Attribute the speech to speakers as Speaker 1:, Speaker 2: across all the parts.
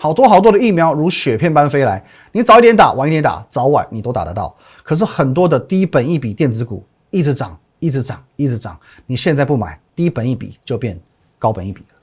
Speaker 1: 好多好多的疫苗如雪片般飞来，你早一点打，晚一点打，早晚你都打得到。可是很多的低本一笔电子股一直涨，一直涨，一直涨，你现在不买，低本一笔就变高本一笔了。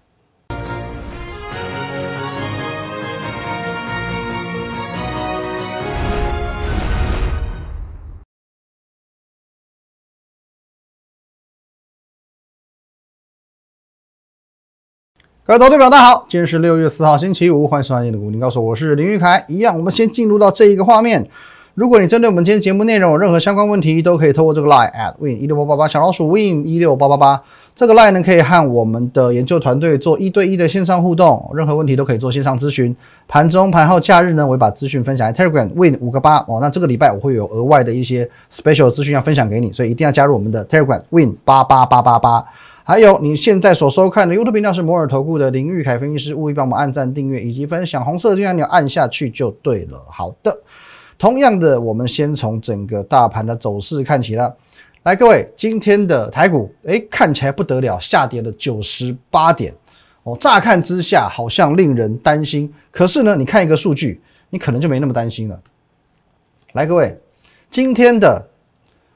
Speaker 1: 各位投资者大家好，今天是六月四号星期五，欢迎收看你的股林高手，我是林玉凯。一样，我们先进入到这一个画面。如果你针对我们今天节目内容有任何相关问题，都可以透过这个 line at win 一六八八八小老鼠 win 一六八八八这个 line 呢，可以和我们的研究团队做一对一的线上互动，任何问题都可以做线上咨询。盘中、盘后、假日呢，我会把资讯分享在 Telegram win 五个八哦。那这个礼拜我会有额外的一些 special 资讯要分享给你，所以一定要加入我们的 Telegram win 八八八八八。还有你现在所收看的 YouTube 频道是摩尔投顾的林玉凯分析师，务必帮我们按赞、订阅以及分享，红色的按钮按下去就对了。好的，同样的，我们先从整个大盘的走势看起了。来，各位，今天的台股，哎，看起来不得了，下跌了九十八点哦。乍看之下好像令人担心，可是呢，你看一个数据，你可能就没那么担心了。来，各位，今天的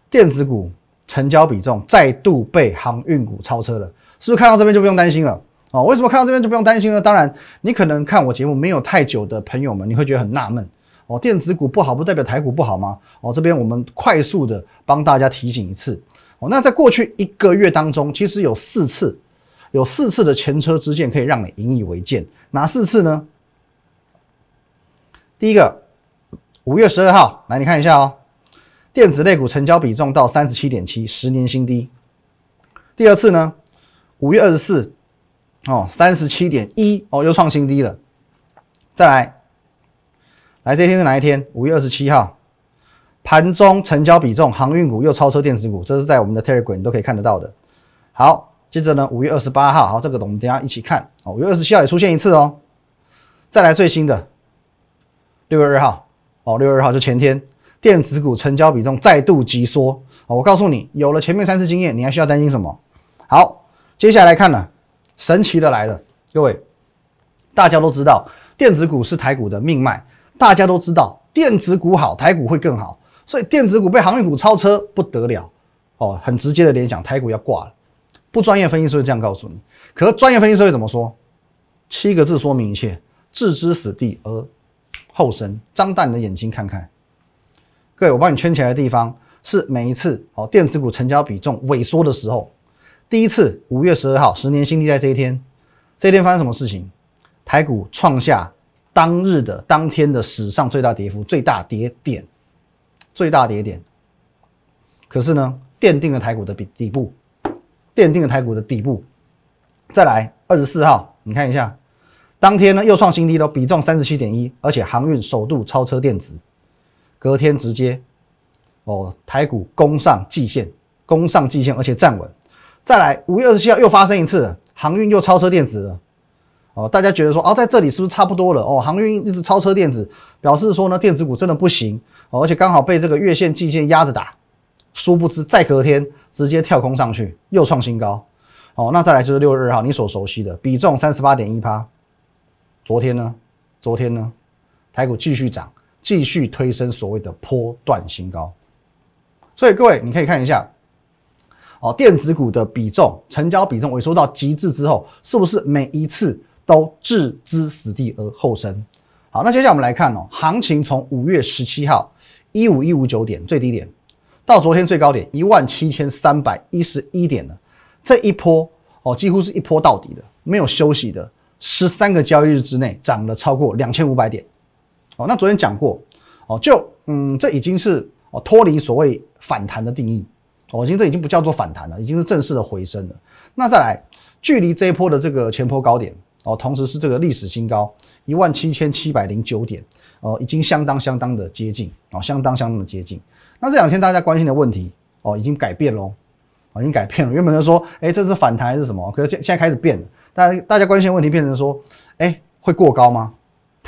Speaker 1: 电子股。成交比重再度被航运股超车了，是不是看到这边就不用担心了？哦，为什么看到这边就不用担心呢？当然，你可能看我节目没有太久的朋友们，你会觉得很纳闷哦，电子股不好不代表台股不好吗？哦，这边我们快速的帮大家提醒一次哦，那在过去一个月当中，其实有四次，有四次的前车之鉴可以让你引以为鉴，哪四次呢？第一个，五月十二号，来你看一下哦。电子类股成交比重到三十七点七，十年新低。第二次呢，五月二十四，哦，三十七点一，哦，又创新低了。再来，来这一天是哪一天？五月二十七号，盘中成交比重，航运股又超车电子股，这是在我们的 Telegram 你都可以看得到的。好，接着呢，五月二十八号，好，这个我们等下一起看。哦，五月二十七号也出现一次哦。再来最新的，六月二号，哦，六月二号就前天。电子股成交比重再度急缩我告诉你，有了前面三次经验，你还需要担心什么？好，接下来看了，神奇的来了，各位，大家都知道电子股是台股的命脉，大家都知道电子股好，台股会更好，所以电子股被航运股超车不得了哦，很直接的联想，台股要挂了。不专业分析师会这样告诉你，可专业分析师会怎么说？七个字说明一切：置之死地而后生。张大你的眼睛看看。各位，我帮你圈起来的地方是每一次哦，电子股成交比重萎缩的时候，第一次五月十二号，十年新低在这一天，这一天发生什么事情？台股创下当日的当天的史上最大跌幅，最大跌点，最大跌点。可是呢，奠定了台股的底底部，奠定了台股的底部。再来二十四号，你看一下，当天呢又创新低了，比重三十七点一，而且航运首度超车电子。隔天直接，哦，台股攻上季线，攻上季线，而且站稳。再来，五月二十七号又发生一次，航运又超车电子了。哦，大家觉得说，哦，在这里是不是差不多了？哦，航运一直超车电子，表示说呢，电子股真的不行。哦，而且刚好被这个月线、季线压着打。殊不知，再隔天直接跳空上去，又创新高。哦，那再来就是六月二号，你所熟悉的比重三十八点一趴。昨天呢？昨天呢？台股继续涨。继续推升所谓的波段新高，所以各位你可以看一下，哦，电子股的比重、成交比重萎缩到极致之后，是不是每一次都置之死地而后生？好，那接下来我们来看哦，行情从五月十七号一五一五九点最低点，到昨天最高点一万七千三百一十一点了，这一波哦，几乎是一波到底的，没有休息的，十三个交易日之内涨了超过两千五百点。哦，那昨天讲过，哦，就嗯，这已经是哦脱离所谓反弹的定义，哦，已经这已经不叫做反弹了，已经是正式的回升了。那再来，距离这一波的这个前波高点，哦，同时是这个历史新高一万七千七百零九点，哦，已经相当相当的接近，哦，相当相当的接近。那这两天大家关心的问题，哦，已经改变喽，哦，已经改变了。原本就说，哎，这是反弹还是什么？可是现现在开始变了，大家大家关心的问题变成说，哎，会过高吗？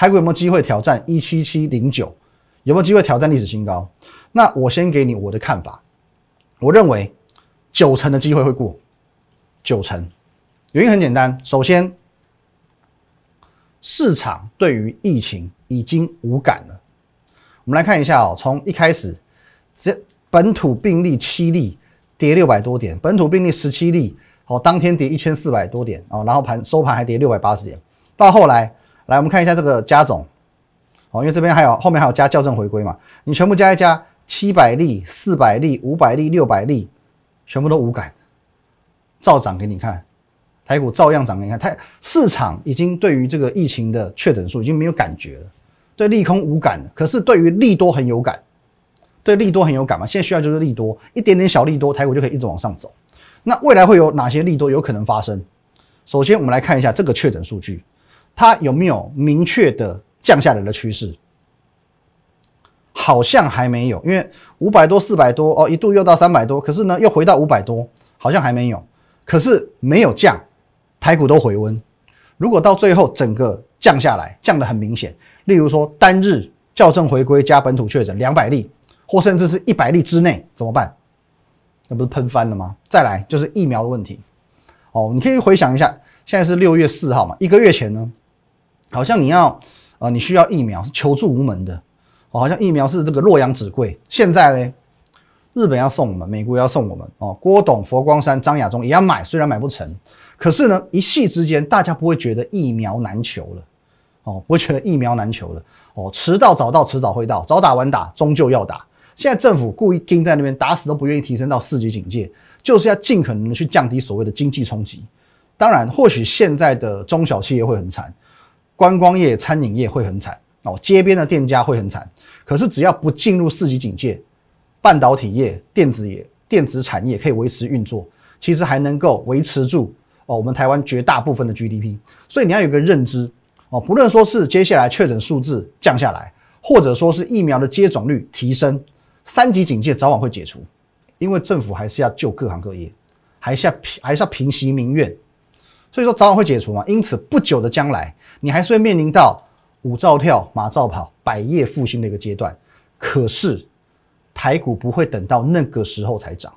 Speaker 1: 台股有没有机会挑战一七七零九？有没有机会挑战历史新高？那我先给你我的看法，我认为九成的机会会过，九成。原因很简单，首先市场对于疫情已经无感了。我们来看一下哦，从一开始，这本土病例七例跌六百多点，本土病例十七例，哦，当天跌一千四百多点哦，然后盘收盘还跌六百八十点。到后来，来我们看一下这个加总，哦，因为这边还有后面还有加校正回归嘛，你全部加一加，七百例、四百例、五百例、六百例，全部都无感，照涨给你看。台股照样涨给，你看，它市场已经对于这个疫情的确诊数已经没有感觉了，对利空无感了。可是对于利多很有感，对利多很有感嘛？现在需要就是利多，一点点小利多，台股就可以一直往上走。那未来会有哪些利多有可能发生？首先，我们来看一下这个确诊数据，它有没有明确的降下来的趋势？好像还没有，因为五百多、四百多哦，一度又到三百多，可是呢又回到五百多，好像还没有。可是没有降。台股都回温，如果到最后整个降下来，降得很明显，例如说单日校正回归加本土确诊两百例，或甚至是一百例之内怎么办？那不是喷翻了吗？再来就是疫苗的问题。哦，你可以回想一下，现在是六月四号嘛，一个月前呢，好像你要呃你需要疫苗是求助无门的，哦，好像疫苗是这个洛阳纸贵。现在呢，日本要送我们，美国要送我们，哦，郭董、佛光山、张亚中也要买，虽然买不成。可是呢，一夕之间，大家不会觉得疫苗难求了，哦，不会觉得疫苗难求了，哦，迟到早到，迟早会到，早打晚打，终究要打。现在政府故意盯在那边，打死都不愿意提升到四级警戒，就是要尽可能的去降低所谓的经济冲击。当然，或许现在的中小企业会很惨，观光业、餐饮业会很惨，哦，街边的店家会很惨。可是只要不进入四级警戒，半导体业、电子业、电子产业可以维持运作，其实还能够维持住。哦，我们台湾绝大部分的 GDP，所以你要有个认知哦，不论说是接下来确诊数字降下来，或者说是疫苗的接种率提升，三级警戒早晚会解除，因为政府还是要救各行各业，还是要平还是要平息民怨，所以说早晚会解除嘛。因此不久的将来，你还是会面临到五兆跳马照跑，百业复兴的一个阶段。可是台股不会等到那个时候才涨。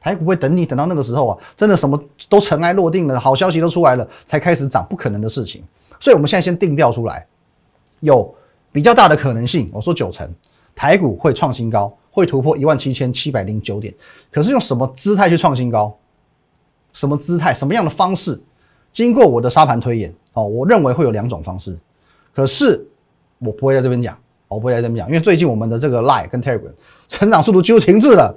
Speaker 1: 台股会等你等到那个时候啊，真的什么都尘埃落定了，好消息都出来了，才开始涨，不可能的事情。所以，我们现在先定调出来，有比较大的可能性，我说九成，台股会创新高，会突破一万七千七百零九点。可是用什么姿态去创新高？什么姿态？什么样的方式？经过我的沙盘推演，哦，我认为会有两种方式。可是我不会在这边讲，我不会在这边讲，因为最近我们的这个 Line 跟 Telegram 成长速度几乎停滞了。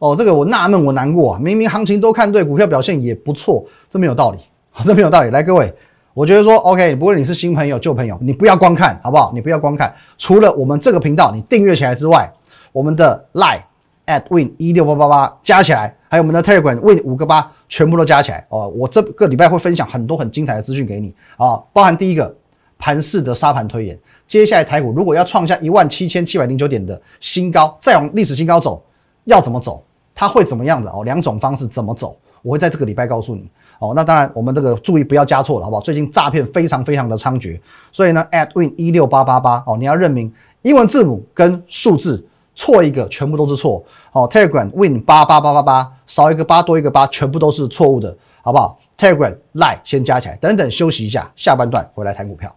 Speaker 1: 哦，这个我纳闷，我难过啊！明明行情都看对，股票表现也不错，这没有道理，这没有道理。来，各位，我觉得说，OK，不论你是新朋友、旧朋友，你不要光看好不好？你不要光看，除了我们这个频道你订阅起来之外，我们的 Line at win 一六八八八加起来，还有我们的 Telegram win 五个八，全部都加起来哦。我这个礼拜会分享很多很精彩的资讯给你啊，包含第一个盘式的沙盘推演，接下来台股如果要创下一万七千七百零九点的新高，再往历史新高走，要怎么走？它会怎么样的哦？两种方式怎么走？我会在这个礼拜告诉你哦。那当然，我们这个注意不要加错了，好不好？最近诈骗非常非常的猖獗，所以呢，at win 一六八八八哦，你要认明英文字母跟数字错一个，全部都是错哦。Telegram win 八八八八八少一个八多一个八，全部都是错误的，好不好？Telegram lie 先加起来，等等休息一下，下半段回来谈股票。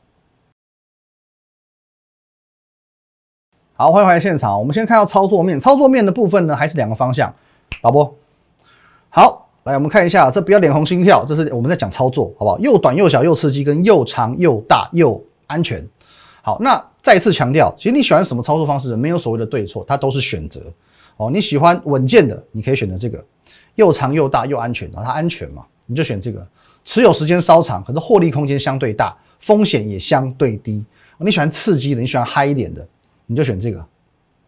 Speaker 1: 好，欢迎回来现场。我们先看到操作面，操作面的部分呢，还是两个方向。导播，好，来我们看一下，这不要脸红心跳，这是我们在讲操作，好不好？又短又小又刺激，跟又长又大又安全。好，那再次强调，其实你喜欢什么操作方式，没有所谓的对错，它都是选择。哦，你喜欢稳健的，你可以选择这个，又长又大又安全啊，它安全嘛，你就选这个。持有时间稍长，可是获利空间相对大，风险也相对低。你喜欢刺激的，你喜欢嗨一点的，你就选这个，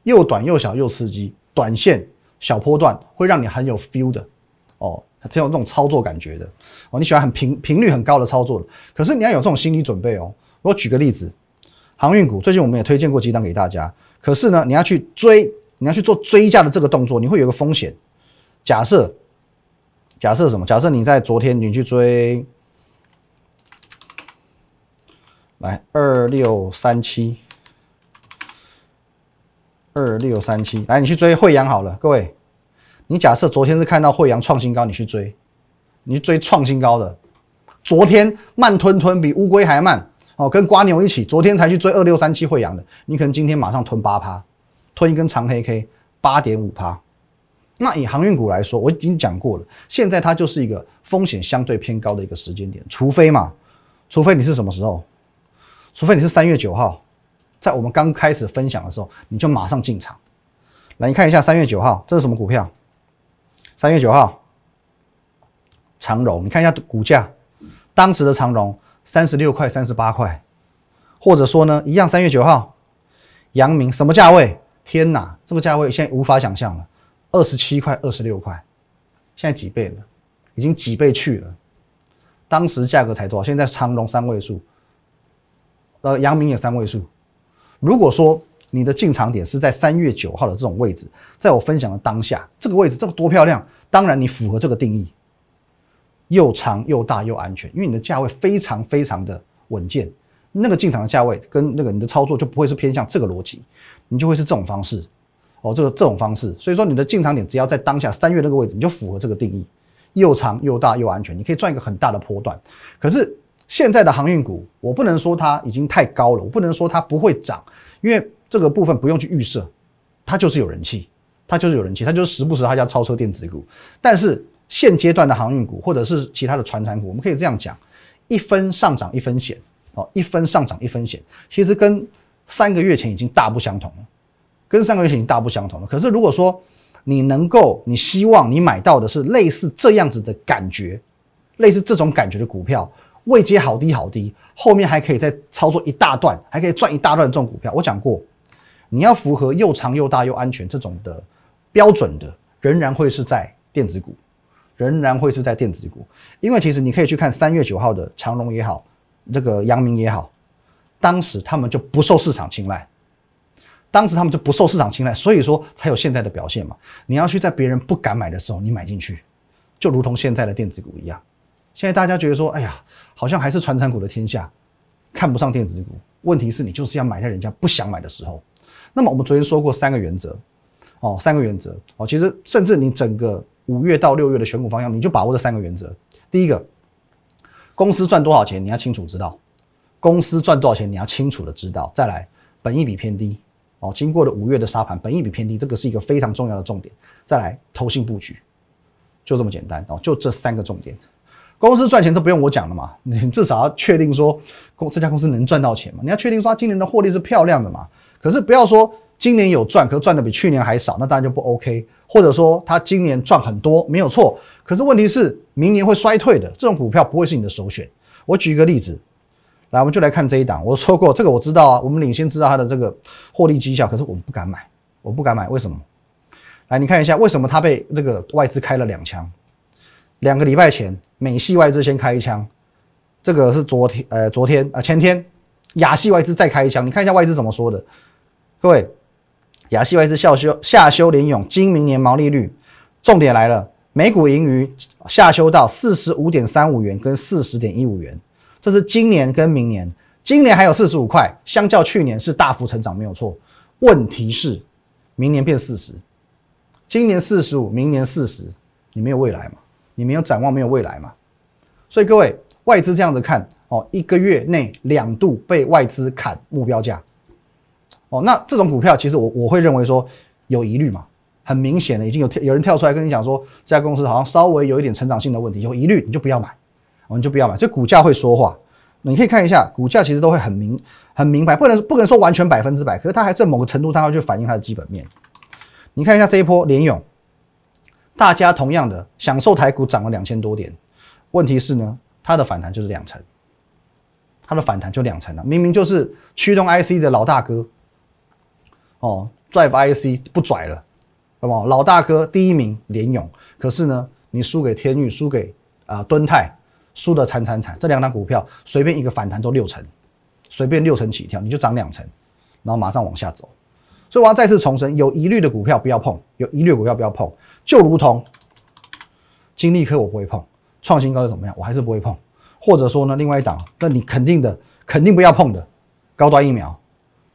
Speaker 1: 又短又小又刺激，短线。小波段会让你很有 feel 的哦，很有这种操作感觉的哦。你喜欢很频频率很高的操作的，可是你要有这种心理准备哦。我举个例子，航运股最近我们也推荐过几档给大家，可是呢，你要去追，你要去做追价的这个动作，你会有个风险。假设假设什么？假设你在昨天你去追，来二六三七。二六三七，来，你去追惠阳好了。各位，你假设昨天是看到惠阳创新高，你去追，你去追创新高的。昨天慢吞吞比乌龟还慢，哦，跟瓜牛一起，昨天才去追二六三七惠阳的，你可能今天马上吞八趴，吞一根长黑 K，八点五趴。那以航运股来说，我已经讲过了，现在它就是一个风险相对偏高的一个时间点，除非嘛，除非你是什么时候，除非你是三月九号，在我们刚开始分享的时候，你就马上进场。来，你看一下三月九号，这是什么股票？三月九号，长荣，你看一下股价，当时的长荣三十六块、三十八块，或者说呢，一样三月九号，阳明什么价位？天哪，这个价位现在无法想象了。二十七块、二十六块，现在几倍了？已经几倍去了。当时价格才多少？现在长隆三位数，呃，阳明也三位数。如果说你的进场点是在三月九号的这种位置，在我分享的当下，这个位置这个多漂亮！当然你符合这个定义，又长又大又安全，因为你的价位非常非常的稳健。那个进场的价位跟那个你的操作就不会是偏向这个逻辑，你就会是这种方式。哦，这个这种方式，所以说你的进场点只要在当下三月那个位置，你就符合这个定义，又长又大又安全，你可以赚一个很大的波段。可是现在的航运股，我不能说它已经太高了，我不能说它不会涨，因为这个部分不用去预设，它就是有人气，它就是有人气，它就是时不时它叫超车电子股。但是现阶段的航运股或者是其他的传产股，我们可以这样讲，一分上涨一分险，哦，一分上涨一分险，其实跟三个月前已经大不相同了。跟三个月前已经大不相同了。可是如果说你能够，你希望你买到的是类似这样子的感觉，类似这种感觉的股票，位阶好低好低，后面还可以再操作一大段，还可以赚一大段这种股票，我讲过，你要符合又长又大又安全这种的标准的，仍然会是在电子股，仍然会是在电子股，因为其实你可以去看三月九号的长隆也好，这个阳明也好，当时他们就不受市场青睐。当时他们就不受市场青睐，所以说才有现在的表现嘛。你要去在别人不敢买的时候，你买进去，就如同现在的电子股一样。现在大家觉得说，哎呀，好像还是传产股的天下，看不上电子股。问题是你就是要买在人家不想买的时候。那么我们昨天说过三个原则，哦，三个原则哦，其实甚至你整个五月到六月的选股方向，你就把握这三个原则。第一个，公司赚多少钱，你要清楚知道；公司赚多少钱，你要清楚的知道。再来，本益比偏低。哦，经过了五月的沙盘，本益比偏低，这个是一个非常重要的重点。再来，投信布局，就这么简单哦，就这三个重点。公司赚钱这不用我讲了嘛，你至少要确定说公这家公司能赚到钱嘛，你要确定说今年的获利是漂亮的嘛。可是不要说今年有赚，可是赚的比去年还少，那当然就不 OK。或者说他今年赚很多，没有错，可是问题是明年会衰退的，这种股票不会是你的首选。我举一个例子。来，我们就来看这一档。我说过，这个我知道啊，我们领先知道它的这个获利绩效，可是我们不敢买，我不敢买，为什么？来，你看一下，为什么它被这个外资开了两枪？两个礼拜前，美系外资先开一枪，这个是昨天，呃，昨天啊，前天，亚系外资再开一枪。你看一下外资怎么说的，各位，亚系外资下修下修联勇今明年毛利率，重点来了，每股盈余下修到四十五点三五元跟四十点一五元。这是今年跟明年，今年还有四十五块，相较去年是大幅成长，没有错。问题是，明年变四十，今年四十五，明年四十，你没有未来嘛？你没有展望，没有未来嘛？所以各位，外资这样子看哦，一个月内两度被外资砍目标价，哦，那这种股票其实我我会认为说有疑虑嘛，很明显的已经有有人跳出来跟你讲说，这家公司好像稍微有一点成长性的问题，有疑虑你就不要买。我们就不要买，所以股价会说话。你可以看一下，股价其实都会很明、很明白，不能不能说完全百分之百，可是它还在某个程度上要去反映它的基本面。你看一下这一波联勇，大家同样的享受台股涨了两千多点，问题是呢，它的反弹就是两成，它的反弹就两成了，明明就是驱动 IC 的老大哥，哦，Drive IC 不拽了，好不好？老大哥第一名联勇，可是呢，你输给天域，输给啊敦泰。输的惨惨惨，这两档股票随便一个反弹都六成，随便六成起跳，你就涨两成，然后马上往下走。所以我要再次重申，有疑虑的股票不要碰，有疑虑股票不要碰。就如同金利科我不会碰，创新高又怎么样？我还是不会碰。或者说呢，另外一档，那你肯定的，肯定不要碰的高端疫苗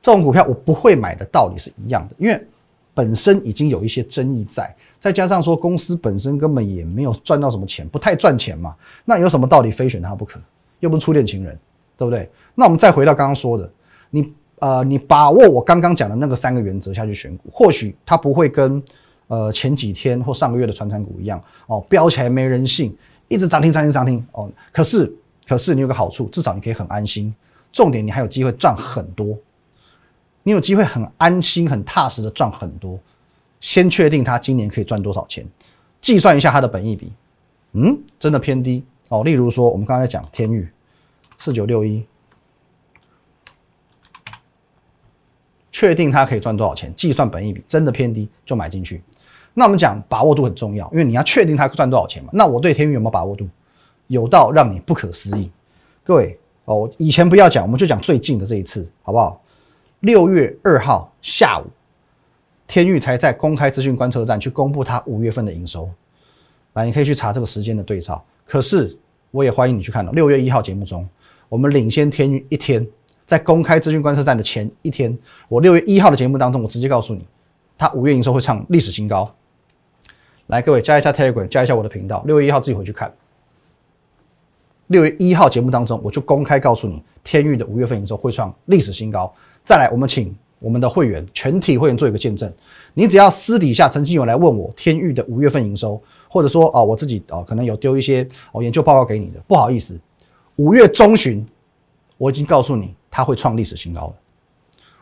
Speaker 1: 这种股票，我不会买的道理是一样的，因为本身已经有一些争议在。再加上说，公司本身根本也没有赚到什么钱，不太赚钱嘛，那有什么道理非选它不可？又不是初恋情人，对不对？那我们再回到刚刚说的，你呃，你把握我刚刚讲的那个三个原则下去选股，或许它不会跟呃前几天或上个月的传产股一样哦，飙起来没人信，一直涨停涨停涨停哦。可是可是你有个好处，至少你可以很安心，重点你还有机会赚很多，你有机会很安心很踏实的赚很多。先确定它今年可以赚多少钱，计算一下它的本益比，嗯，真的偏低哦。例如说，我们刚才讲天域四九六一，确定它可以赚多少钱，计算本益比真的偏低就买进去。那我们讲把握度很重要，因为你要确定它赚多少钱嘛。那我对天域有没有把握度？有到让你不可思议。各位哦，以前不要讲，我们就讲最近的这一次，好不好？六月二号下午。天域才在公开资讯观测站去公布它五月份的营收，来，你可以去查这个时间的对照。可是我也欢迎你去看到六月一号节目中，我们领先天域一天，在公开资讯观测站的前一天，我六月一号的节目当中，我直接告诉你，它五月营收会创历史新高。来，各位加一下 Telegram，加一下我的频道，六月一号自己回去看。六月一号节目当中，我就公开告诉你，天域的五月份营收会创历史新高。再来，我们请。我们的会员全体会员做一个见证，你只要私底下曾经有来问我天域的五月份营收，或者说啊我自己啊可能有丢一些哦研究报告给你的，不好意思，五月中旬我已经告诉你它会创历史新高了，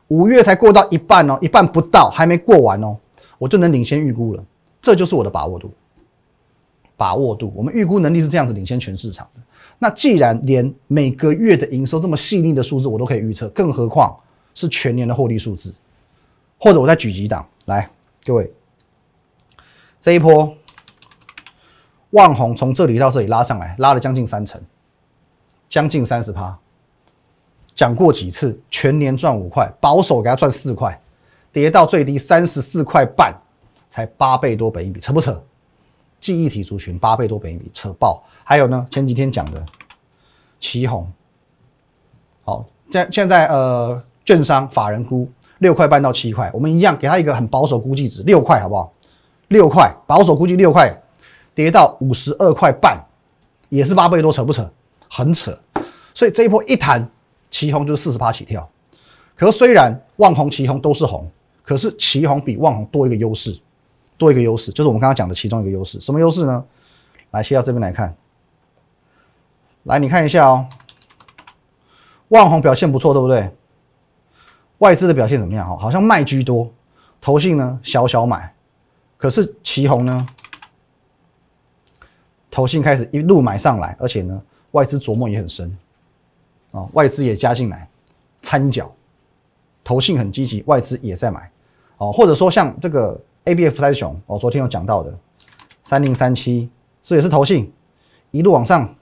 Speaker 1: 五月才过到一半哦，一半不到还没过完哦，我就能领先预估了，这就是我的把握度，把握度，我们预估能力是这样子领先全市场的。那既然连每个月的营收这么细腻的数字我都可以预测，更何况。是全年的获利数字，或者我再举几档来，各位，这一波，万红从这里到这里拉上来，拉了将近三成，将近三十趴。讲过几次，全年赚五块，保守给他赚四块，跌到最低三十四块半，才八倍多本一比，扯不扯？记忆体族群八倍多本一比，扯爆。还有呢，前几天讲的旗红，好，现现在呃。券商法人估六块半到七块，我们一样给他一个很保守估计值，六块好不好？六块保守估计六块，跌到五十二块半，也是八倍多，扯不扯？很扯。所以这一波一弹，旗红就是四十八起跳。可虽然旺红、旗红都是红，可是旗红比旺红多一个优势，多一个优势就是我们刚刚讲的其中一个优势。什么优势呢？来切到这边来看，来你看一下哦，万红表现不错，对不对？外资的表现怎么样？哈，好像卖居多，投信呢小小买，可是旗红呢，投信开始一路买上来，而且呢外资琢磨也很深，啊，外资也加进来参脚，投信很积极，外资也在买，哦，或者说像这个 A B F 三雄，哦，昨天有讲到的三零三七，这也是投信一路往上，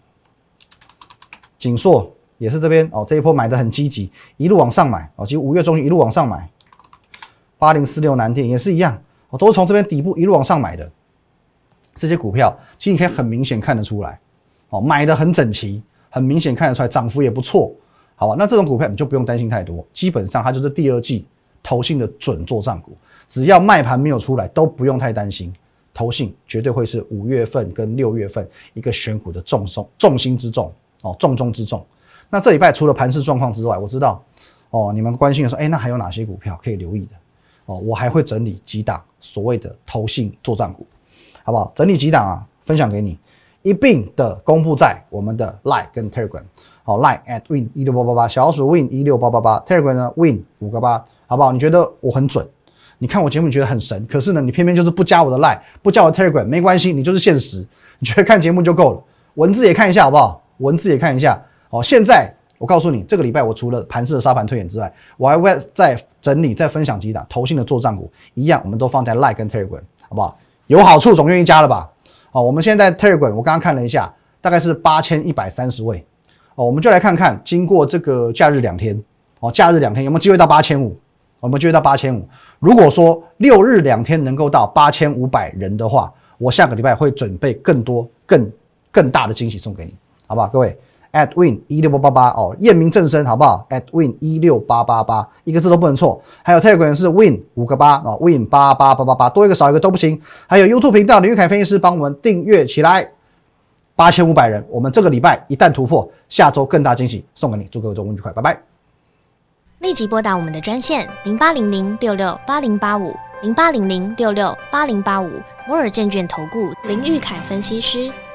Speaker 1: 紧硕。也是这边哦，这一波买的很积极，一路往上买哦，其实五月中旬一路往上买，八零四六南电也是一样，哦，都是从这边底部一路往上买的，这些股票其实你可以很明显看得出来，哦，买的很整齐，很明显看得出来涨幅也不错，好吧？那这种股票你就不用担心太多，基本上它就是第二季投信的准做账股，只要卖盘没有出来，都不用太担心，投信绝对会是五月份跟六月份一个选股的重重重心之重哦，重中之重。那这礼拜除了盘市状况之外，我知道，哦，你们关心的说，哎，那还有哪些股票可以留意的？哦，我还会整理几档所谓的投信作战股，好不好？整理几档啊，分享给你，一并的公布在我们的 Line 跟 Telegram，好，Line at win 一六八八八，小鼠 win 一六八八八，Telegram 呢 win 五个八，好不好？你觉得我很准？你看我节目你觉得很神，可是呢，你偏偏就是不加我的 Line，不加我 Telegram，没关系，你就是现实，你觉得看节目就够了，文字也看一下好不好？文字也看一下。好，现在我告诉你，这个礼拜我除了盘式的沙盘推演之外，我还会再整理、再分享几档投信的做账股，一样，我们都放在 Like 跟 Telegram，好不好？有好处总愿意加了吧？好，我们现在 Telegram，我刚刚看了一下，大概是八千一百三十位。哦，我们就来看看，经过这个假日两天，哦，假日两天有没有机会到八千五？有没有机会到八千五？如果说六日两天能够到八千五百人的话，我下个礼拜会准备更多、更更大的惊喜送给你，好不好？各位。At win 一六八八八哦，验明正身好不好？at win 一六八八八，一个字都不能错。还有 Telegram 是 win 五个八哦，win 八八八八八，多一个少一个都不行。还有 YouTube 频道林玉凯分析师帮我们订阅起来。八千五百人，我们这个礼拜一旦突破，下周更大惊喜送给你，祝各位周末愉快，拜拜。
Speaker 2: 立即拨打我们的专线零八零零六六八零八五零八零零六六八零八五摩尔证券投顾林玉凯分析师。